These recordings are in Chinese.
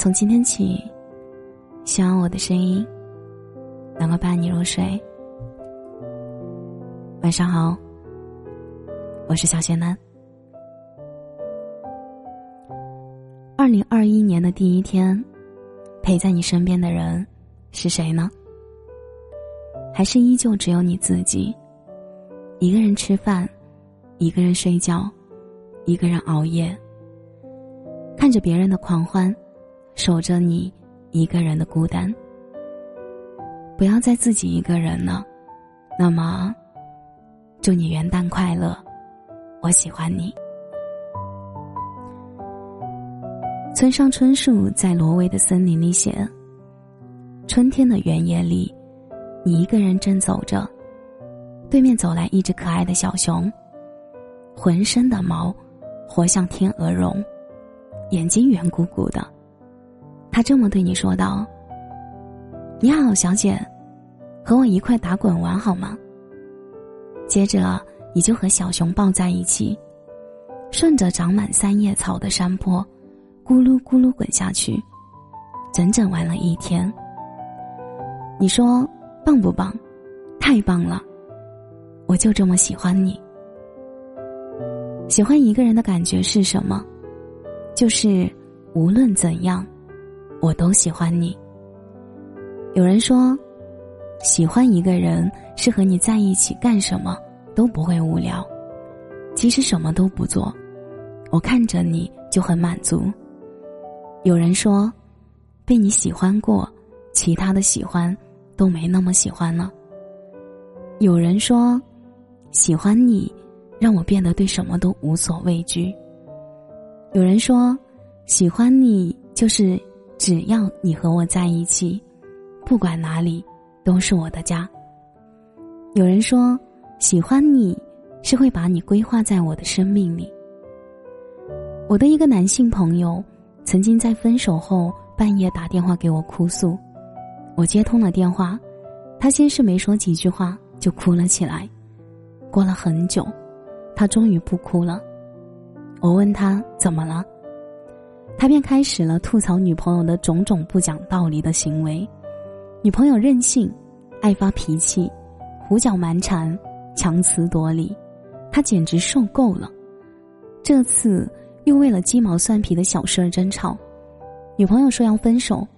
从今天起，希望我的声音能够伴你入睡。晚上好，我是小仙男。二零二一年的第一天，陪在你身边的人是谁呢？还是依旧只有你自己？一个人吃饭，一个人睡觉，一个人熬夜，看着别人的狂欢。守着你一个人的孤单，不要再自己一个人了。那么，祝你元旦快乐！我喜欢你。村上春树在《挪威的森林》里写：春天的原野里，你一个人正走着，对面走来一只可爱的小熊，浑身的毛活像天鹅绒，眼睛圆鼓鼓的。他这么对你说道：“你好，小姐，和我一块打滚玩好吗？”接着你就和小熊抱在一起，顺着长满三叶草的山坡，咕噜咕噜滚下去，整整玩了一天。你说棒不棒？太棒了！我就这么喜欢你。喜欢一个人的感觉是什么？就是无论怎样。我都喜欢你。有人说，喜欢一个人是和你在一起干什么都不会无聊，即使什么都不做，我看着你就很满足。有人说，被你喜欢过，其他的喜欢都没那么喜欢了。有人说，喜欢你让我变得对什么都无所畏惧。有人说，喜欢你就是。只要你和我在一起，不管哪里都是我的家。有人说，喜欢你是会把你规划在我的生命里。我的一个男性朋友曾经在分手后半夜打电话给我哭诉，我接通了电话，他先是没说几句话就哭了起来。过了很久，他终于不哭了。我问他怎么了？他便开始了吐槽女朋友的种种不讲道理的行为，女朋友任性，爱发脾气，胡搅蛮缠，强词夺理，他简直受够了。这次又为了鸡毛蒜皮的小事儿争吵，女朋友说要分手，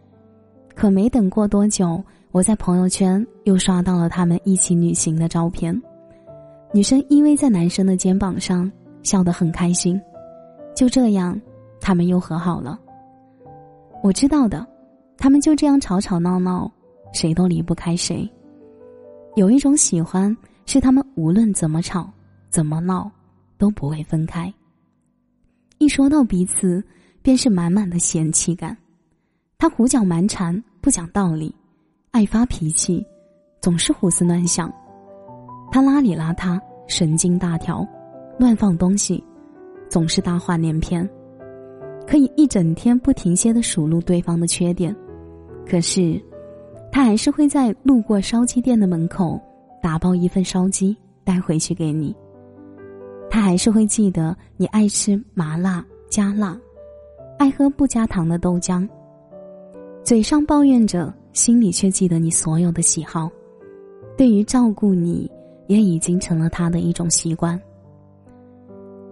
可没等过多久，我在朋友圈又刷到了他们一起旅行的照片，女生依偎在男生的肩膀上，笑得很开心，就这样。他们又和好了。我知道的，他们就这样吵吵闹闹，谁都离不开谁。有一种喜欢，是他们无论怎么吵、怎么闹，都不会分开。一说到彼此，便是满满的嫌弃感。他胡搅蛮缠，不讲道理，爱发脾气，总是胡思乱想。他邋里邋遢，神经大条，乱放东西，总是大话连篇。可以一整天不停歇的数落对方的缺点，可是，他还是会在路过烧鸡店的门口打包一份烧鸡带回去给你。他还是会记得你爱吃麻辣加辣，爱喝不加糖的豆浆。嘴上抱怨着，心里却记得你所有的喜好。对于照顾你，也已经成了他的一种习惯。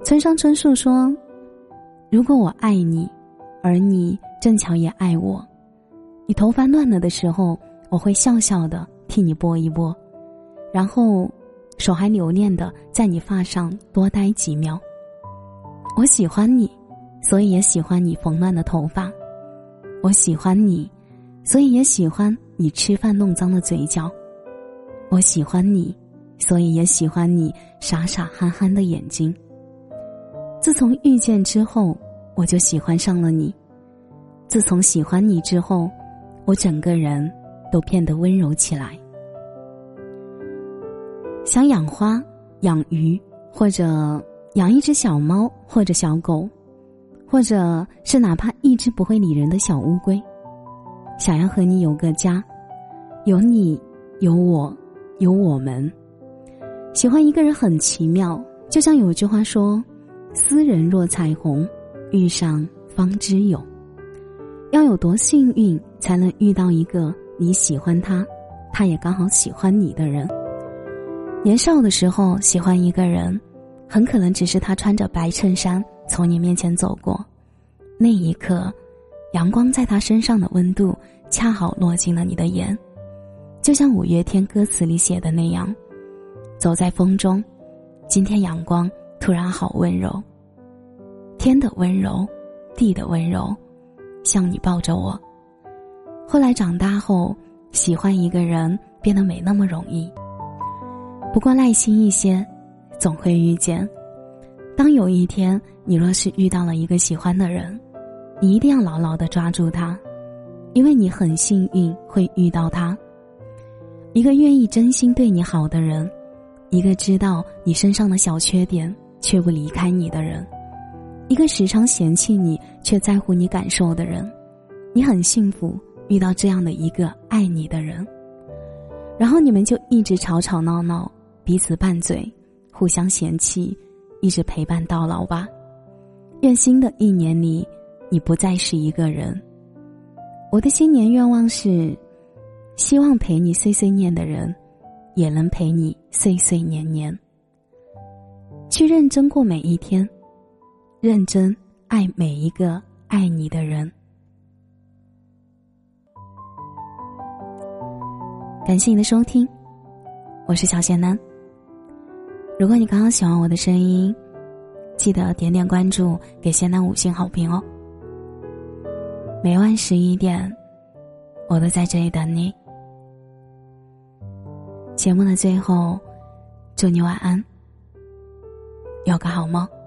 村上春树说。如果我爱你，而你正巧也爱我，你头发乱了的时候，我会笑笑的替你拨一拨，然后手还留恋的在你发上多待几秒。我喜欢你，所以也喜欢你缝乱的头发；我喜欢你，所以也喜欢你吃饭弄脏的嘴角；我喜欢你，所以也喜欢你傻傻憨憨的眼睛。自从遇见之后，我就喜欢上了你。自从喜欢你之后，我整个人都变得温柔起来。想养花、养鱼，或者养一只小猫或者小狗，或者是哪怕一只不会理人的小乌龟。想要和你有个家，有你，有我，有我们。喜欢一个人很奇妙，就像有一句话说。斯人若彩虹，遇上方知有。要有多幸运才能遇到一个你喜欢他，他也刚好喜欢你的人。年少的时候喜欢一个人，很可能只是他穿着白衬衫从你面前走过，那一刻，阳光在他身上的温度恰好落进了你的眼，就像五月天歌词里写的那样：“走在风中，今天阳光突然好温柔。”天的温柔，地的温柔，像你抱着我。后来长大后，喜欢一个人变得没那么容易。不过耐心一些，总会遇见。当有一天你若是遇到了一个喜欢的人，你一定要牢牢的抓住他，因为你很幸运会遇到他。一个愿意真心对你好的人，一个知道你身上的小缺点却不离开你的人。一个时常嫌弃你却在乎你感受的人，你很幸福遇到这样的一个爱你的人，然后你们就一直吵吵闹闹，彼此拌嘴，互相嫌弃，一直陪伴到老吧。愿新的一年里，你不再是一个人。我的新年愿望是，希望陪你碎碎念的人，也能陪你岁岁年年。去认真过每一天。认真爱每一个爱你的人。感谢你的收听，我是小贤男。如果你刚刚喜欢我的声音，记得点点关注，给贤男五星好评哦。每晚十一点，我都在这里等你。节目的最后，祝你晚安，有个好梦。